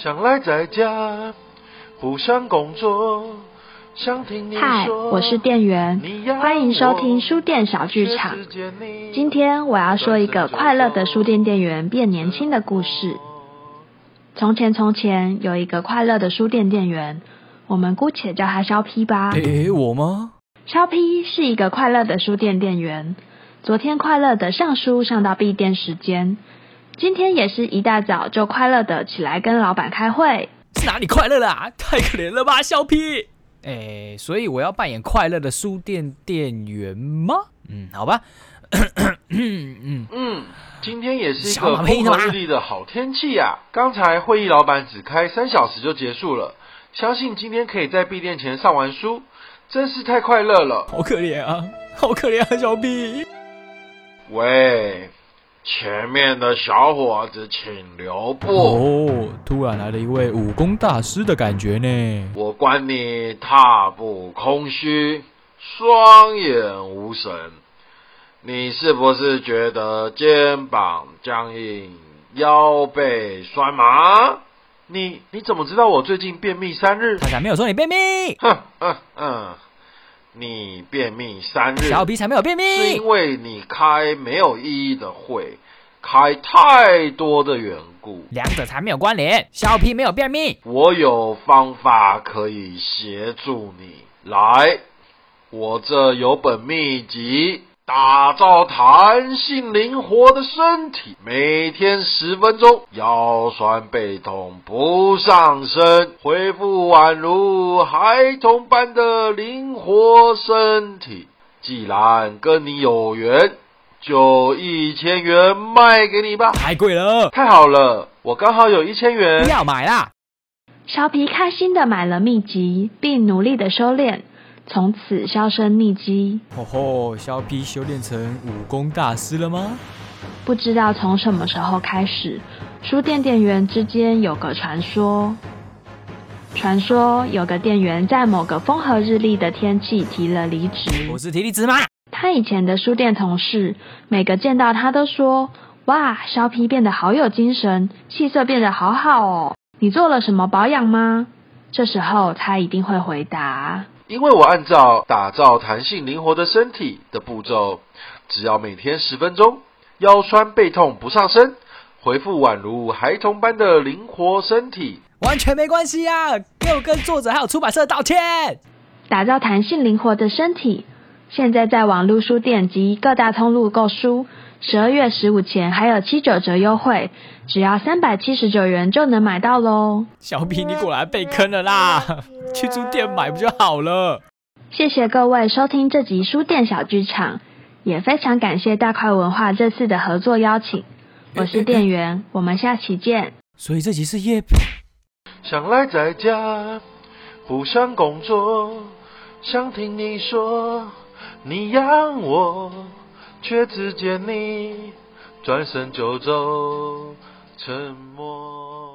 想赖在家，不想工作，想听你嗨，我是店员欢迎收听我书店小剧场今天我要说一个快乐的书店店员变年轻的故事。从前从前有一个快乐的书店店员，我们姑且叫他肖 P 吧。诶、我吗？肖 P 是一个快乐的书店店员，昨天快乐的上书上到闭店时间，今天也是一大早就快乐的起来跟老板开会。是哪里快乐啦？太可怜了吧，小屁！诶、所以我要扮演快乐的书店店员吗？嗯，好吧。嗯，嗯，今天也是一个风和日丽的好天气呀、刚才会议老板只开三小时就结束了，相信今天可以在闭店前上完书，真是太快乐了。好可怜啊，好可怜啊，小屁。喂，前面的小伙子请留步，哦，突然来了一位武功大师的感觉呢。我观你踏步空虚，双眼无神。你是不是觉得肩膀僵硬、腰背酸麻？你你怎么知道我最近便秘三日他？才没有说你便秘，哼哼哼，你便秘三日，小皮才没有便秘是因。为你开没有意义的会，开太多的缘故。两者才没有关联，小皮没有便秘。我有方法可以协助你。来，我这有本秘籍，打造弹性灵活的身体，每天十分钟，腰酸背痛不上身，恢复宛如孩童般的灵活身体。既然跟你有缘，就一千元卖给你吧。太贵了，太好了，我刚好有一千元不。要买啦。小皮开心的买了秘籍，并努力的修炼，从此销声匿迹。吼吼，小皮修炼成武功大师了吗？不知道从什么时候开始，书店店员之间有个传说。传说有个店员在某个风和日丽的天气提了离职我。是提离职吗？他以前的书店同事，每个见到他都说：“哇，肖皮变得好有精神，气色变得好好哦。你做了什么保养吗？”这时候他一定会回答因为我按照打造弹性灵活的身体的步骤，只要每天十分钟，腰酸背痛不上身，恢复宛如孩童般的灵活身体。完全没关系啊！给我跟作者还有出版社道歉。：“打造弹性灵活的身体。”现在在网络书店及各大通路购书，十二月十五前还有七九折优惠，只要三百七十九元就能买到喽。小皮，你果然被坑了啦！去书店买不就好了？谢谢各位收听这集书店小剧场，也非常感谢大块文化这次的合作邀请。我是店员，我们下期见。所以这集是叶想赖在家，不想工作，想听你说，你养我，却只见你转身就走，沉默。